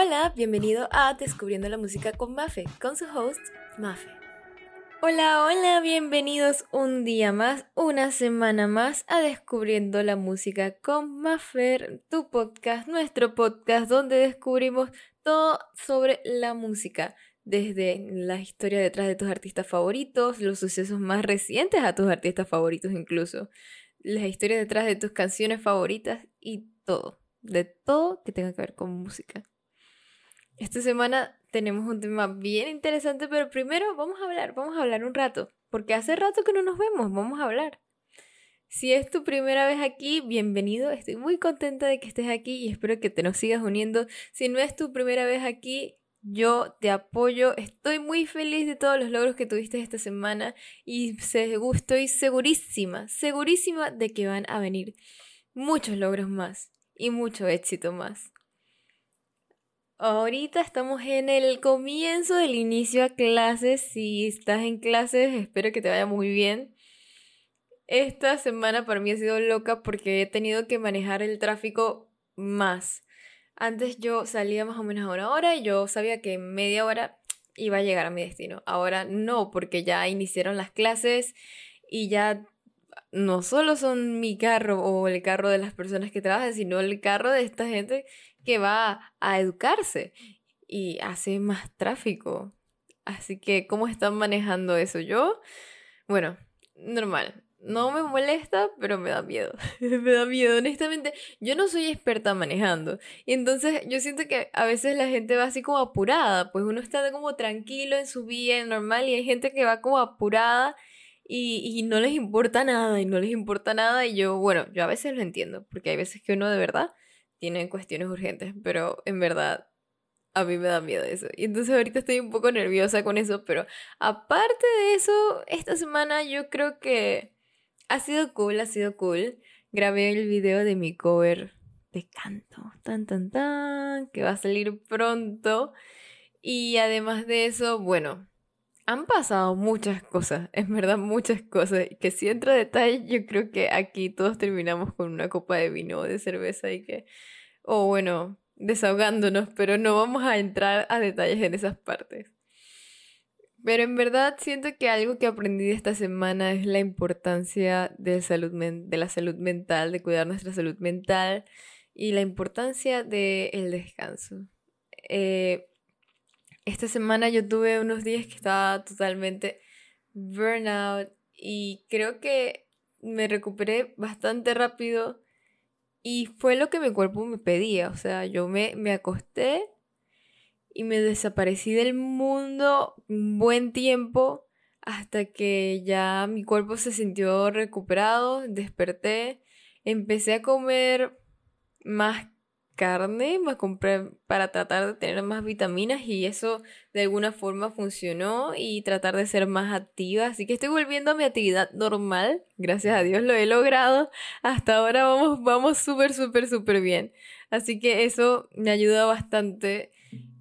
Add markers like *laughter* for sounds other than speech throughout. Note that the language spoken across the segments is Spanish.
Hola, bienvenido a Descubriendo la Música con Mafe, con su host, Mafe. Hola, hola, bienvenidos un día más, una semana más a Descubriendo la Música con Mafer, tu podcast, nuestro podcast donde descubrimos todo sobre la música, desde la historia detrás de tus artistas favoritos, los sucesos más recientes a tus artistas favoritos incluso, la historia detrás de tus canciones favoritas y todo, de todo que tenga que ver con música. Esta semana tenemos un tema bien interesante, pero primero vamos a hablar, vamos a hablar un rato, porque hace rato que no nos vemos, vamos a hablar. Si es tu primera vez aquí, bienvenido, estoy muy contenta de que estés aquí y espero que te nos sigas uniendo. Si no es tu primera vez aquí, yo te apoyo, estoy muy feliz de todos los logros que tuviste esta semana y estoy segurísima, segurísima de que van a venir muchos logros más y mucho éxito más. Ahorita estamos en el comienzo del inicio a clases. Si estás en clases, espero que te vaya muy bien. Esta semana para mí ha sido loca porque he tenido que manejar el tráfico más. Antes yo salía más o menos a una hora y yo sabía que en media hora iba a llegar a mi destino. Ahora no, porque ya iniciaron las clases y ya no solo son mi carro o el carro de las personas que trabajan, sino el carro de esta gente que va a educarse y hace más tráfico. Así que, ¿cómo están manejando eso? Yo, bueno, normal. No me molesta, pero me da miedo. *laughs* me da miedo, honestamente. Yo no soy experta manejando. Y entonces yo siento que a veces la gente va así como apurada. Pues uno está como tranquilo en su vida normal y hay gente que va como apurada y, y no les importa nada y no les importa nada. Y yo, bueno, yo a veces lo entiendo. Porque hay veces que uno de verdad tienen cuestiones urgentes, pero en verdad a mí me da miedo eso. Y entonces ahorita estoy un poco nerviosa con eso, pero aparte de eso, esta semana yo creo que ha sido cool, ha sido cool. Grabé el video de mi cover de canto, tan tan tan, que va a salir pronto. Y además de eso, bueno, han pasado muchas cosas, *laughs* es verdad, muchas cosas. Que si entro a detalle, yo creo que aquí todos terminamos con una copa de vino o de cerveza y que o bueno, desahogándonos, pero no vamos a entrar a detalles en esas partes. Pero en verdad siento que algo que aprendí esta semana es la importancia de, salud de la salud mental, de cuidar nuestra salud mental y la importancia del descanso. Eh, esta semana yo tuve unos días que estaba totalmente burnout y creo que me recuperé bastante rápido y fue lo que mi cuerpo me pedía. O sea, yo me, me acosté y me desaparecí del mundo un buen tiempo hasta que ya mi cuerpo se sintió recuperado, desperté, empecé a comer más carne, me compré para tratar de tener más vitaminas y eso de alguna forma funcionó y tratar de ser más activa. Así que estoy volviendo a mi actividad normal. Gracias a Dios lo he logrado. Hasta ahora vamos, vamos súper, súper, súper bien. Así que eso me ayuda bastante.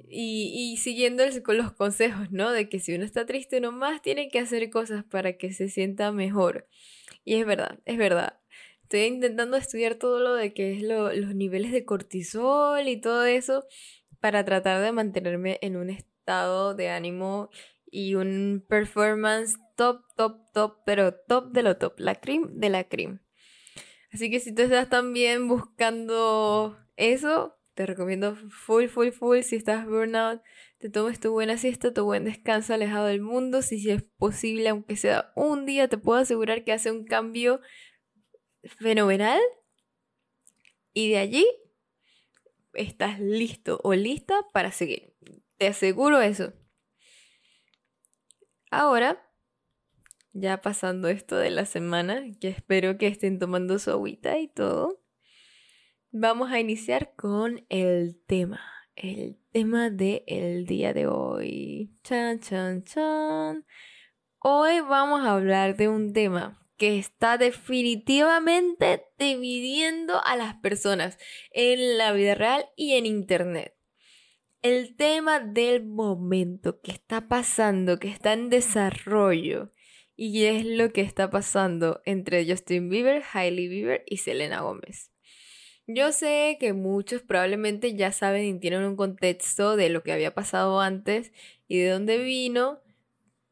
Y, y siguiendo los consejos, ¿no? De que si uno está triste nomás tiene que hacer cosas para que se sienta mejor. Y es verdad, es verdad. Estoy intentando estudiar todo lo de que es los niveles de cortisol y todo eso para tratar de mantenerme en un estado de ánimo y un performance top, top, top, pero top de lo top, la cream de la cream. Así que si tú estás también buscando eso, te recomiendo full, full, full. Si estás burnout, te tomes tu buena siesta, tu buen descanso alejado del mundo. Si, si es posible, aunque sea un día, te puedo asegurar que hace un cambio fenomenal. Y de allí estás listo o lista para seguir. Te aseguro eso. Ahora, ya pasando esto de la semana, que espero que estén tomando su agüita y todo, vamos a iniciar con el tema. El tema del día de hoy. Chan, chan, chan. Hoy vamos a hablar de un tema que está definitivamente dividiendo a las personas en la vida real y en Internet. El tema del momento que está pasando, que está en desarrollo, y es lo que está pasando entre Justin Bieber, Hailey Bieber y Selena Gómez. Yo sé que muchos probablemente ya saben y tienen un contexto de lo que había pasado antes y de dónde vino,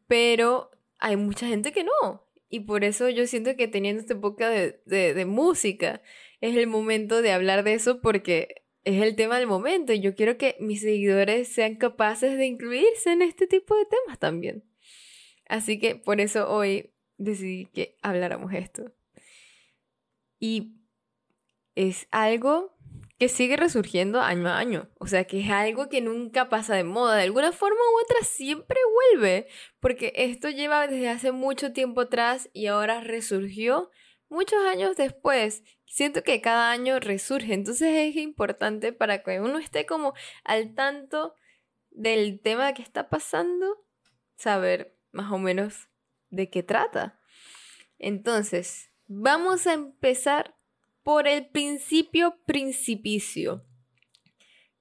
pero hay mucha gente que no. Y por eso yo siento que teniendo esta época de, de música, es el momento de hablar de eso porque es el tema del momento y yo quiero que mis seguidores sean capaces de incluirse en este tipo de temas también. Así que por eso hoy decidí que habláramos esto. Y es algo que sigue resurgiendo año a año. O sea, que es algo que nunca pasa de moda. De alguna forma u otra siempre vuelve. Porque esto lleva desde hace mucho tiempo atrás y ahora resurgió muchos años después. Siento que cada año resurge. Entonces es importante para que uno esté como al tanto del tema que está pasando, saber más o menos de qué trata. Entonces, vamos a empezar por el principio principicio.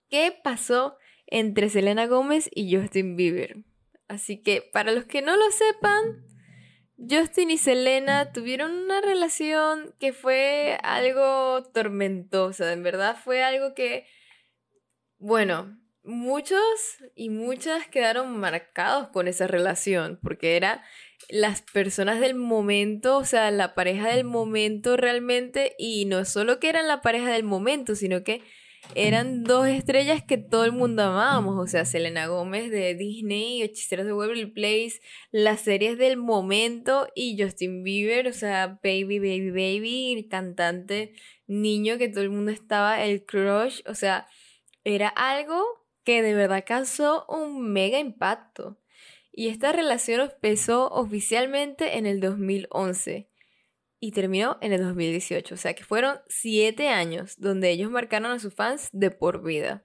¿Qué pasó entre Selena Gómez y Justin Bieber? Así que para los que no lo sepan, Justin y Selena tuvieron una relación que fue algo tormentosa, en verdad fue algo que, bueno, muchos y muchas quedaron marcados con esa relación, porque era las personas del momento, o sea, la pareja del momento realmente, y no solo que eran la pareja del momento, sino que eran dos estrellas que todo el mundo amábamos, o sea, Selena Gómez de Disney, Hechiceros de Waverly Place, las series del momento y Justin Bieber, o sea, Baby, Baby, Baby, el cantante niño que todo el mundo estaba, el crush, o sea, era algo que de verdad causó un mega impacto. Y esta relación empezó oficialmente en el 2011 y terminó en el 2018. O sea que fueron siete años donde ellos marcaron a sus fans de por vida.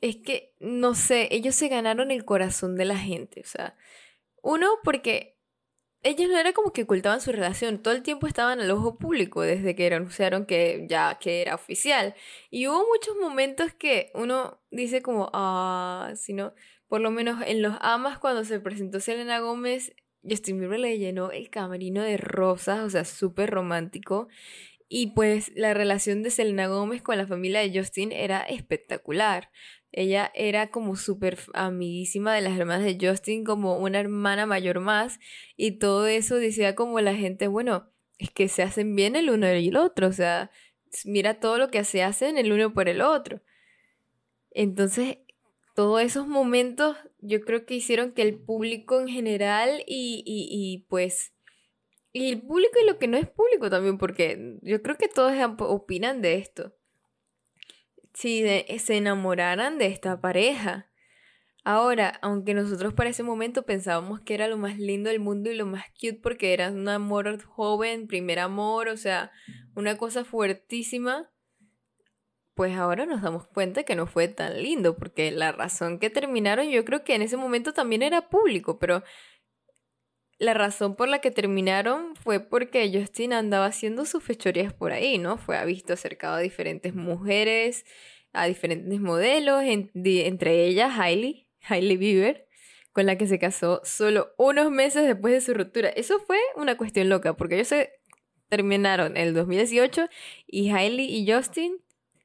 Es que, no sé, ellos se ganaron el corazón de la gente. O sea, uno porque ellos no era como que ocultaban su relación, todo el tiempo estaban al ojo público desde que anunciaron que ya que era oficial. Y hubo muchos momentos que uno dice como, ah, si no, por lo menos en los amas cuando se presentó Selena Gómez, Justin Bieber le llenó el camerino de rosas, o sea, súper romántico. Y pues la relación de Selena Gómez con la familia de Justin era espectacular. Ella era como súper amiguísima de las hermanas de Justin, como una hermana mayor más. Y todo eso decía como la gente, bueno, es que se hacen bien el uno y el otro. O sea, mira todo lo que se hacen el uno por el otro. Entonces todos esos momentos yo creo que hicieron que el público en general y, y, pues... Y el público y lo que no es público también, porque yo creo que todos opinan de esto. Si se enamoraran de esta pareja. Ahora, aunque nosotros para ese momento pensábamos que era lo más lindo del mundo y lo más cute porque era un amor joven, primer amor, o sea, una cosa fuertísima, pues ahora nos damos cuenta que no fue tan lindo, porque la razón que terminaron yo creo que en ese momento también era público, pero la razón por la que terminaron fue porque Justin andaba haciendo sus fechorías por ahí, ¿no? Fue visto acercado a diferentes mujeres, a diferentes modelos, entre ellas Hailey, Hailey Bieber, con la que se casó solo unos meses después de su ruptura. Eso fue una cuestión loca, porque ellos se terminaron en el 2018 y Hailey y Justin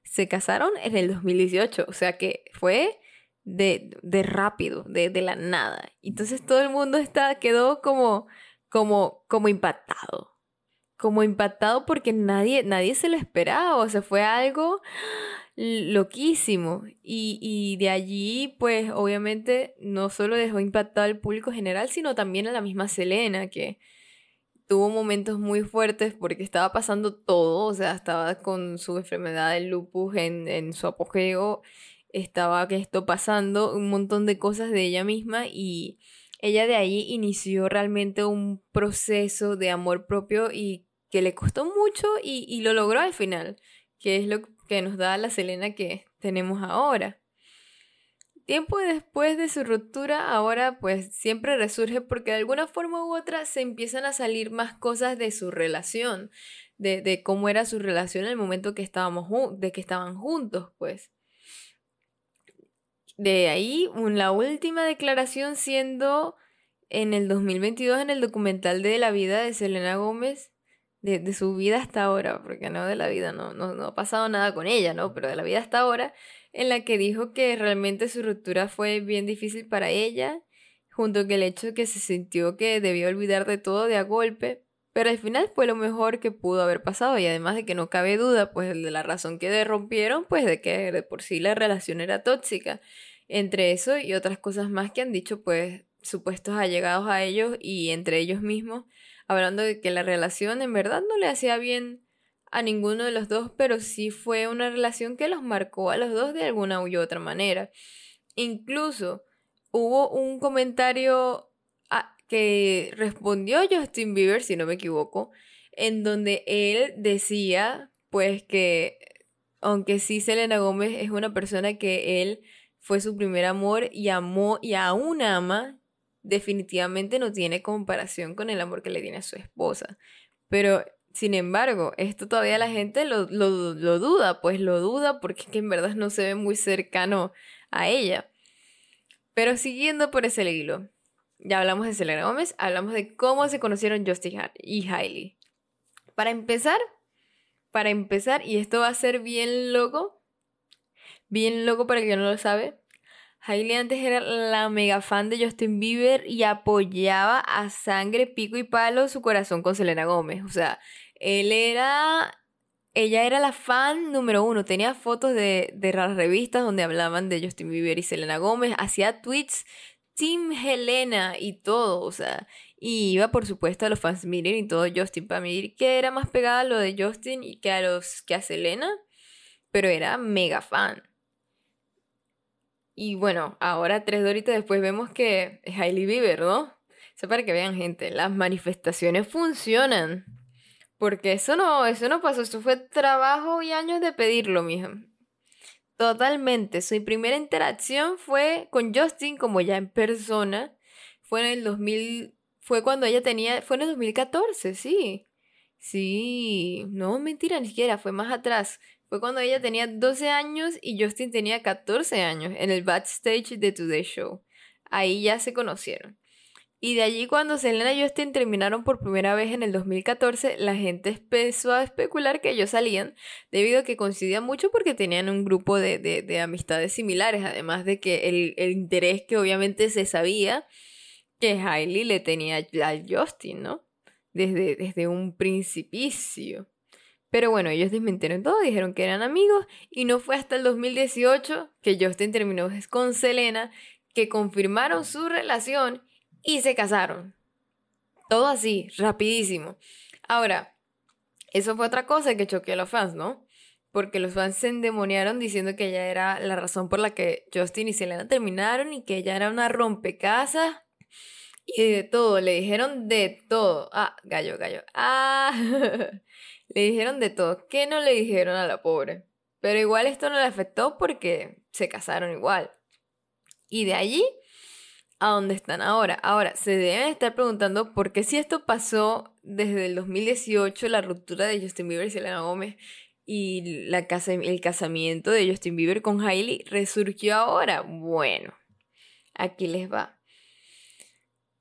se casaron en el 2018, o sea que fue de, de rápido, de, de, la nada. Entonces todo el mundo está, quedó como, como, como impactado. Como impactado porque nadie, nadie se lo esperaba, o sea, fue algo loquísimo. Y, y de allí, pues, obviamente, no solo dejó impactado al público general, sino también a la misma Selena, que, tuvo momentos muy fuertes porque estaba pasando todo, o sea, estaba con su enfermedad del lupus en, en su apogeo, estaba que esto pasando, un montón de cosas de ella misma y ella de ahí inició realmente un proceso de amor propio y que le costó mucho y, y lo logró al final, que es lo que nos da la Selena que tenemos ahora. Tiempo después de su ruptura, ahora pues siempre resurge porque de alguna forma u otra se empiezan a salir más cosas de su relación, de, cómo era su relación en el momento que estábamos de que estaban juntos, pues. De ahí, la última declaración siendo en el 2022 en el documental de la vida de Selena Gómez, de, su vida hasta ahora, porque no de la vida, no, no, no ha pasado nada con ella, ¿no? Pero de la vida hasta ahora, en la que dijo que realmente su ruptura fue bien difícil para ella, junto con el hecho de que se sintió que debía olvidar de todo de a golpe, pero al final fue lo mejor que pudo haber pasado y además de que no cabe duda, pues de la razón que rompieron, pues de que de por sí la relación era tóxica. Entre eso y otras cosas más que han dicho, pues supuestos allegados a ellos y entre ellos mismos, hablando de que la relación en verdad no le hacía bien a ninguno de los dos, pero sí fue una relación que los marcó a los dos de alguna u otra manera. Incluso hubo un comentario que respondió Justin Bieber, si no me equivoco, en donde él decía, pues que aunque sí Selena Gómez es una persona que él fue su primer amor y amó y aún ama, definitivamente no tiene comparación con el amor que le tiene a su esposa. Pero, sin embargo, esto todavía la gente lo, duda, pues lo duda porque es que en verdad no se ve muy cercano a ella. Pero siguiendo por ese hilo, ya hablamos de Selena Gómez, hablamos de cómo se conocieron Justin y Hailey. Para empezar, para empezar, y esto va a ser bien loco, bien loco para el que no lo sabe, Hailey antes era la mega fan de Justin Bieber y apoyaba a sangre, pico y palo su corazón con Selena Gómez. O sea, él era. Ella era la fan número uno. Tenía fotos de, de las revistas donde hablaban de Justin Bieber y Selena Gómez. Hacía tweets Team Helena y todo. O sea, y iba por supuesto a los fans miren y todo Justin para medir que era más pegada a lo de Justin y que a los que a Selena. Pero era mega fan. Y bueno, ahora tres doritas después vemos que es Hailey Bieber, ¿no? O para que vean, gente, las manifestaciones funcionan. Porque eso no, eso no pasó, eso fue trabajo y años de pedirlo, mija. Totalmente. Su primera interacción fue con Justin como ya en persona. Fue en el 2000, fue cuando ella tenía, fue en el 2014, sí. Sí, no, mentira, ni siquiera, fue más atrás. Fue cuando ella tenía 12 años y Justin tenía 14 años en el backstage de Today Show. Ahí ya se conocieron. Y de allí cuando Selena y Justin terminaron por primera vez en el 2014, la gente empezó a especular que ellos salían debido a que coincidían mucho porque tenían un grupo de, amistades similares, además de que el, el, interés que obviamente se sabía que Hailey le tenía a Justin, ¿no? Desde, desde un principicio. Pero bueno, ellos desmintieron todo, dijeron que eran amigos y no fue hasta el 2018 que Justin terminó con Selena, que confirmaron su relación y se casaron. Todo así, rapidísimo. Ahora, eso fue otra cosa que choqueó a los fans, ¿no? Porque los fans se endemoniaron diciendo que ella era la razón por la que Justin y Selena terminaron y que ella era una rompecasas y de todo. Le dijeron de todo. Ah, gallo, gallo. Ah. *laughs* Le dijeron de todo. ¿Qué no le dijeron a la pobre? Pero igual esto no le afectó porque se casaron igual. Y de allí a donde están ahora. Ahora, se deben estar preguntando por qué si esto pasó desde el 2018, la ruptura de Justin Bieber y Selena Gómez, y el casamiento de Justin Bieber con Hailey, resurgió ahora. Bueno, aquí les va.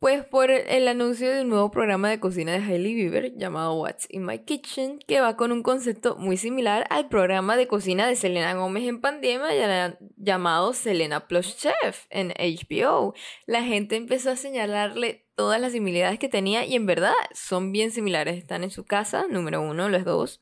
Pues por el anuncio de un nuevo programa de cocina de Hailey Bieber llamado What's in My Kitchen, que va con un concepto muy similar al programa de cocina de Selena Gómez en pandemia llamado Selena Plus Chef en HBO. La gente empezó a señalarle todas las similitudes que tenía y en verdad son bien similares. Están en su casa, número uno, los dos.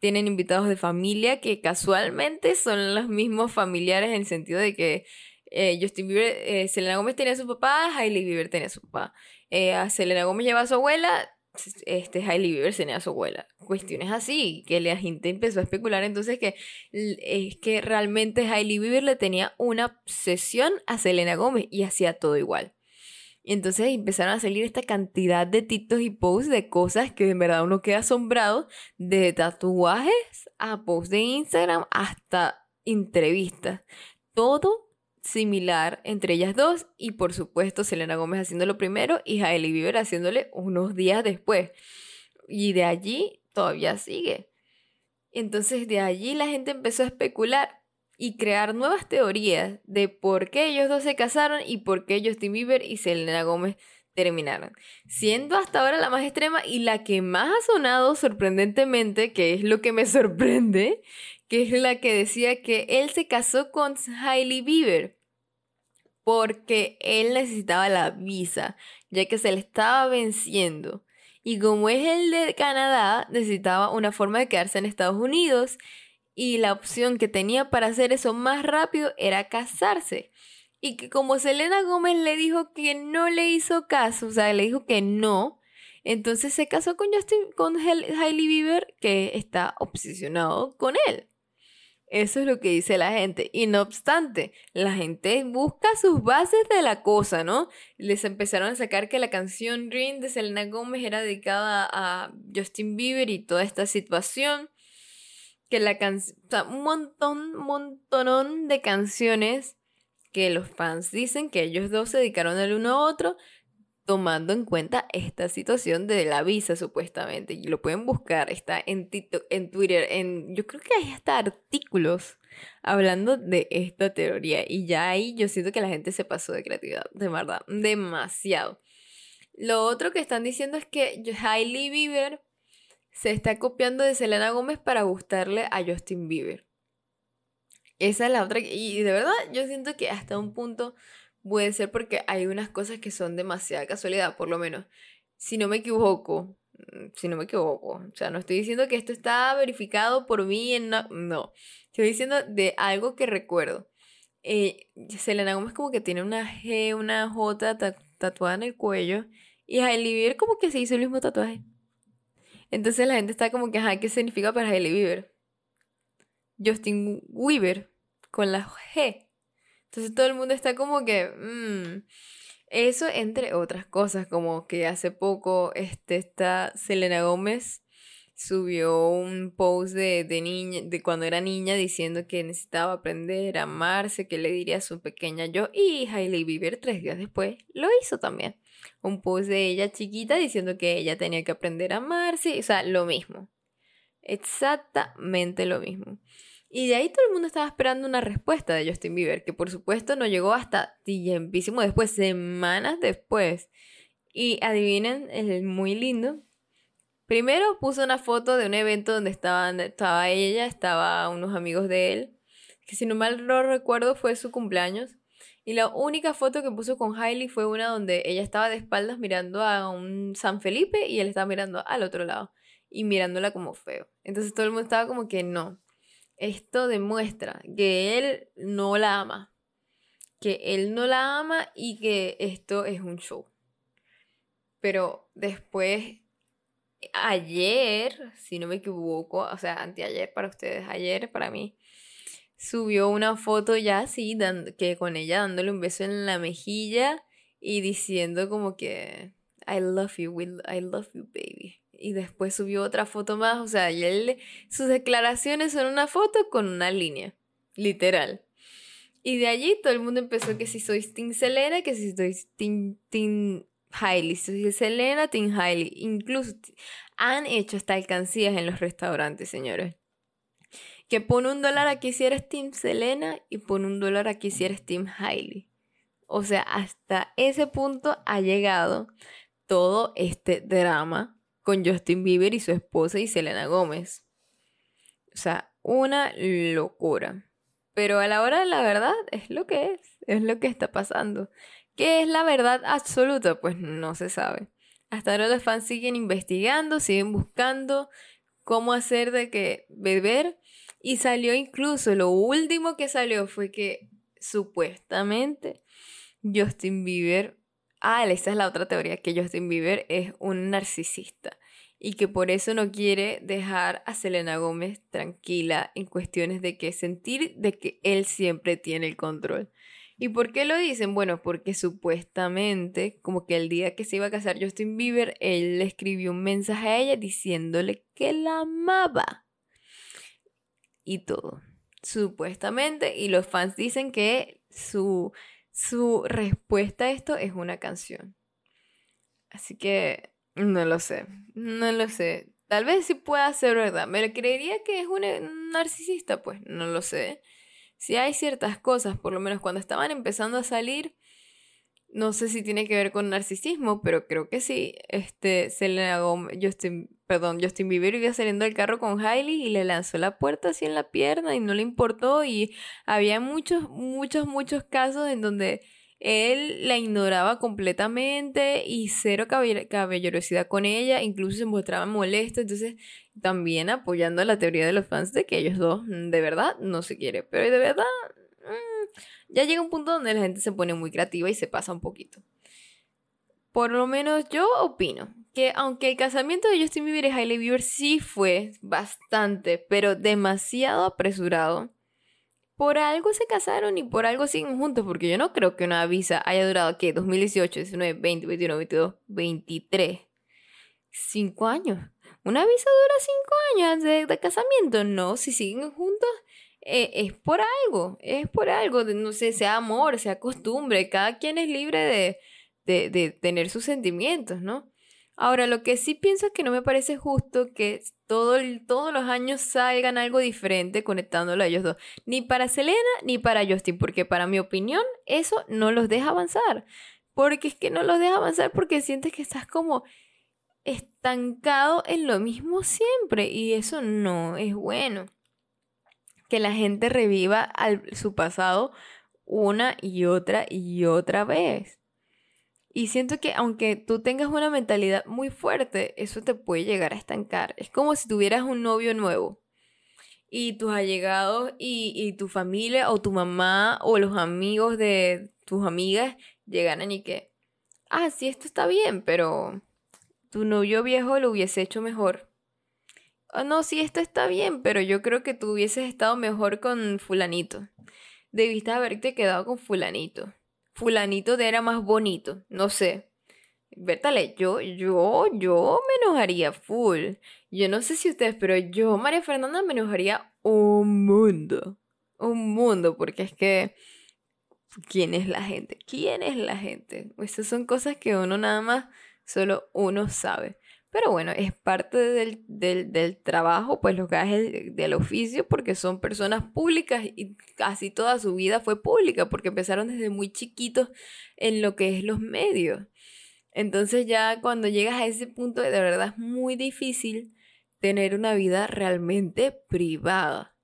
Tienen invitados de familia que casualmente son los mismos familiares en el sentido de que eh, Justin Bieber, eh, Selena Gómez tenía a su papá, Hailey Bieber tenía a su papá. Eh, a Selena Gómez lleva a su abuela, este Hailey Bieber tenía a su abuela. Cuestiones así, que la gente empezó a especular entonces que es que realmente Hailey Bieber le tenía una obsesión a Selena Gómez y hacía todo igual. Y entonces empezaron a salir esta cantidad de titos y posts de cosas que en verdad uno queda asombrado, de tatuajes a posts de Instagram hasta entrevistas. Todo similar entre ellas dos y por supuesto Selena Gómez haciéndolo primero y Hailey Bieber haciéndole unos días después. Y de allí todavía sigue. Entonces de allí la gente empezó a especular y crear nuevas teorías de por qué ellos dos se casaron y por qué Justin Bieber y Selena Gómez terminaron. Siendo hasta ahora la más extrema y la que más ha sonado sorprendentemente, que es lo que me *laughs* sorprende, que es la que decía que él se casó con Hailey Bieber porque él necesitaba la visa, ya que se le estaba venciendo. Y como es el de Canadá, necesitaba una forma de quedarse en Estados Unidos y la opción que tenía para hacer eso más rápido era casarse. Y que como Selena Gómez le dijo que no le hizo caso, o sea, le dijo que no, entonces se casó con Justin, con Hailey Bieber, que está obsesionado con él. Eso es lo que dice la gente. Y no obstante, la gente busca sus bases de la cosa, ¿no? Les empezaron a sacar que la canción Ring de Selena Gómez era dedicada a Justin Bieber y toda esta situación. Que la canción, o sea, un montón, montonón de canciones que los fans dicen que ellos dos se dedicaron el uno a otro tomando en cuenta esta situación de la visa supuestamente. Y lo pueden buscar, está en, en Twitter, en, yo creo que hay hasta artículos hablando de esta teoría. Y ya ahí yo siento que la gente se pasó de creatividad, de verdad, demasiado. Lo otro que están diciendo es que Hailey Bieber se está copiando de Selena Gómez para gustarle a Justin Bieber. Esa es la otra. Y de verdad, yo siento que hasta un punto puede ser porque hay unas cosas que son demasiada casualidad, por lo menos. Si no me equivoco, mm, si no me equivoco, o sea, no estoy diciendo que esto está verificado por mí en no, no. estoy diciendo de algo que recuerdo. Eh, Selena Gómez como que tiene una G, una J tatuada en el cuello y Hailey Bieber como que se hizo el mismo tatuaje. Entonces la gente está como que, ajá, ¿qué significa para Hailey Bieber? Justin Weaver con la G. Entonces todo el mundo está como que... Mm". Eso entre otras cosas, como que hace poco este, esta Selena Gómez subió un post de, de, niña, de cuando era niña diciendo que necesitaba aprender a amarse, que le diría a su pequeña yo, y Hailey Bieber tres días después lo hizo también. Un post de ella chiquita diciendo que ella tenía que aprender a amarse, o sea, lo mismo. Exactamente lo mismo. Y de ahí todo el mundo estaba esperando una respuesta de Justin Bieber, que por supuesto no llegó hasta tiempísimo después, semanas después. Y adivinen, es muy lindo. Primero puso una foto de un evento donde estaban, estaba ella, estaba unos amigos de él, que si no mal no recuerdo fue su cumpleaños. Y la única foto que puso con Hailey fue una donde ella estaba de espaldas mirando a un San Felipe y él estaba mirando al otro lado y mirándola como feo. Entonces todo el mundo estaba como que no, esto demuestra que él no la ama, que él no la ama y que esto es un show. Pero después, ayer, si no me equivoco, o sea, anteayer para ustedes, ayer para mí, subió una foto ya así, que con ella dándole un beso en la mejilla y diciendo como que, I love you, I love you, baby y después subió otra foto más, o sea, sus declaraciones son una foto con una línea, literal. Y de allí todo el mundo empezó que si soy Team Selena, que si soy Team, team Hailey, si soy Selena, Team Hailey. Incluso han hecho hasta alcancías en los restaurantes, señores. Que pone un dólar aquí si eres Team Selena y pone un dólar aquí si eres Team Hailey. O sea, hasta ese punto ha llegado todo este drama con Justin Bieber y su esposa y Selena Gómez. O sea, una locura. Pero a la hora de la verdad es lo que es, es lo que está pasando. ¿Qué es la verdad absoluta? Pues no se sabe. Hasta ahora los fans siguen investigando, siguen buscando cómo hacer de que beber. Y salió incluso, lo último que salió fue que supuestamente Justin Bieber Ah, esa es la otra teoría, que Justin Bieber es un narcisista y que por eso no quiere dejar a Selena Gómez tranquila en cuestiones de que sentir de que él siempre tiene el control. ¿Y por qué lo dicen? Bueno, porque supuestamente, como que el día que se iba a casar Justin Bieber, él le escribió un mensaje a ella diciéndole que la amaba. Y todo. Supuestamente, y los fans dicen que su su respuesta a esto es una canción. Así que no lo sé, no lo sé. Tal vez sí pueda ser verdad. ¿Me creería que es un narcisista? Pues no lo sé. Si hay ciertas cosas, por lo menos cuando estaban empezando a salir, no sé si tiene que ver con narcisismo, pero creo que sí. Este, Selena Gomez, Justin, perdón, Justin Bieber iba saliendo del carro con Hailey y le lanzó la puerta así en la pierna y no le importó. Y había muchos, muchos, muchos casos en donde él la ignoraba completamente y cero caballerosidad con ella, incluso se mostraba molesto, entonces también apoyando la teoría de los fans de que ellos dos mm, de verdad no se quieren, pero de verdad mm, ya llega un punto donde la gente se pone muy creativa y se pasa un poquito. Por lo menos yo opino que aunque el casamiento de Justin Bieber y Hailey Bieber sí fue bastante, pero demasiado apresurado, por algo se casaron y por algo siguen juntos, porque yo no creo que una visa haya durado, ¿qué? 2018, 19, 20, 21, 22, 23. Cinco años. Una visa dura cinco años de, casamiento. No, si siguen juntos, eh, es por algo. Es por algo. no sé, sea amor, sea costumbre. Cada quien es libre de, de, de tener sus sentimientos, ¿no? Ahora, lo que sí pienso es que no me parece justo que todo todos los años salgan algo diferente conectándolo a ellos dos. Ni para Selena ni para Justin, porque para mi opinión eso no los deja avanzar. Porque es que no los deja avanzar porque sientes que estás como estancado en lo mismo siempre y eso no es bueno. Que la gente reviva su pasado una y otra y otra vez. Y siento que aunque tú tengas una mentalidad muy fuerte, eso te puede llegar a estancar. Es como si tuvieras un novio nuevo y tus allegados y, y tu familia o tu mamá o los amigos de tus amigas llegaran y que, ah, sí, esto está bien, pero tu novio viejo lo hubiese hecho mejor. Oh, no, sí, esto está bien, pero yo creo que tú hubieses estado mejor con fulanito. Debiste haberte quedado con fulanito fulanito de era más bonito, no sé. Bertale, yo, yo, yo me enojaría full. Yo no sé si ustedes, pero yo, María Fernanda, me enojaría un mundo. Un mundo, porque es que... ¿Quién es la gente? ¿Quién es la gente? Esas son cosas que uno nada más, solo uno sabe. Pero bueno, es parte del, del, trabajo, pues los gajes del oficio, porque son personas públicas y casi toda su vida fue pública, porque empezaron desde muy chiquitos en lo que es los medios. Entonces ya cuando llegas a ese punto, de verdad es muy difícil tener una vida realmente privada.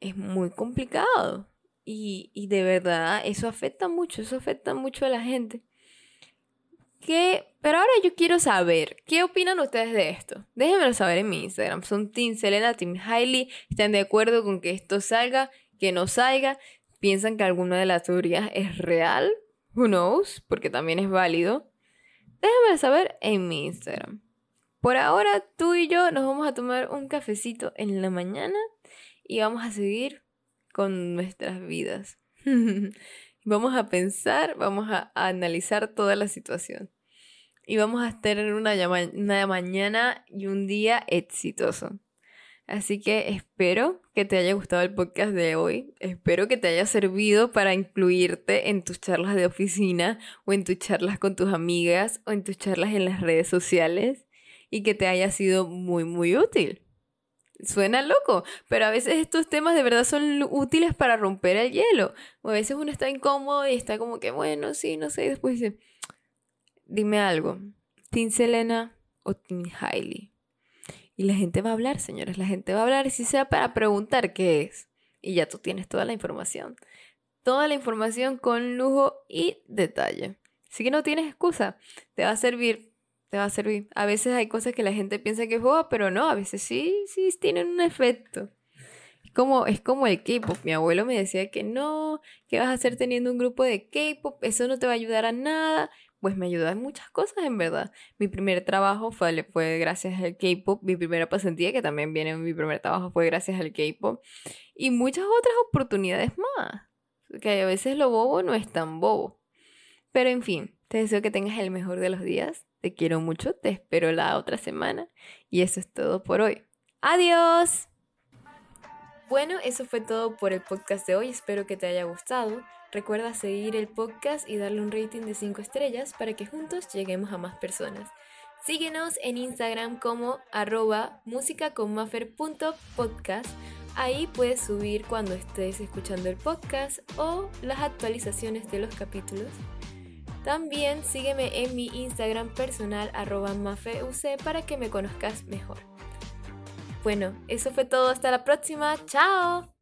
Es muy complicado. Y, y de verdad eso afecta mucho, eso afecta mucho a la gente. Pero ahora yo quiero saber, ¿qué opinan ustedes de esto? Déjenmelo saber en mi Instagram. ¿Son Team Selena, Team Hailey? ¿Están de acuerdo con que esto salga, que no salga? ¿Piensan que alguna de las teorías es real? Who knows? Porque también es válido. Déjenmelo saber en mi Instagram. Por ahora, tú y yo nos vamos a tomar un cafecito en la mañana y vamos a seguir con nuestras vidas. *laughs* Vamos a pensar, vamos a, analizar toda la situación. Y vamos a tener una, una mañana y un día exitoso. Así que espero que te haya gustado el podcast de hoy. Espero que te haya servido para incluirte en tus charlas de oficina o en tus charlas con tus amigas o en tus charlas en las redes sociales y que te haya sido muy, muy útil. Suena loco, pero a veces estos temas de verdad son útiles para romper el hielo. O a veces uno está incómodo y está como que, bueno, sí, no sé, y después dice, dime algo, ¿Team Selena o Team Hailey? Y la gente va a hablar, señores, la gente va a hablar, si sea para preguntar qué es. Y ya tú tienes toda la información. Toda la información con lujo y detalle. Así que no tienes excusa. Te va a servir te va a servir. A veces hay cosas que la gente piensa que es boba, pero no, a veces sí, sí tienen un efecto. Como, es como el K-pop. Mi abuelo me decía que no, que vas a hacer teniendo un grupo de K-pop, eso no te va a ayudar a nada. Pues me ayuda en muchas cosas, en verdad. Mi primer trabajo fue, fue gracias al K-pop. Mi primera pasantía, que también viene en mi primer trabajo, fue gracias al K-pop. Y muchas otras oportunidades más. Que a veces lo bobo no es tan bobo. Pero en fin, te deseo que tengas el mejor de los días te quiero mucho, te espero la otra semana y eso es todo por hoy. Adiós. Bueno, eso fue todo por el podcast de hoy, espero que te haya gustado. Recuerda seguir el podcast y darle un rating de 5 estrellas para que juntos lleguemos a más personas. Síguenos en Instagram como arroba musicaconmafer.podcast. Ahí puedes subir cuando estés escuchando el podcast o las actualizaciones de los capítulos También sígueme en mi Instagram personal arroba mafeuc para que me conozcas mejor. Bueno, eso fue todo. Hasta la próxima. ¡Chao!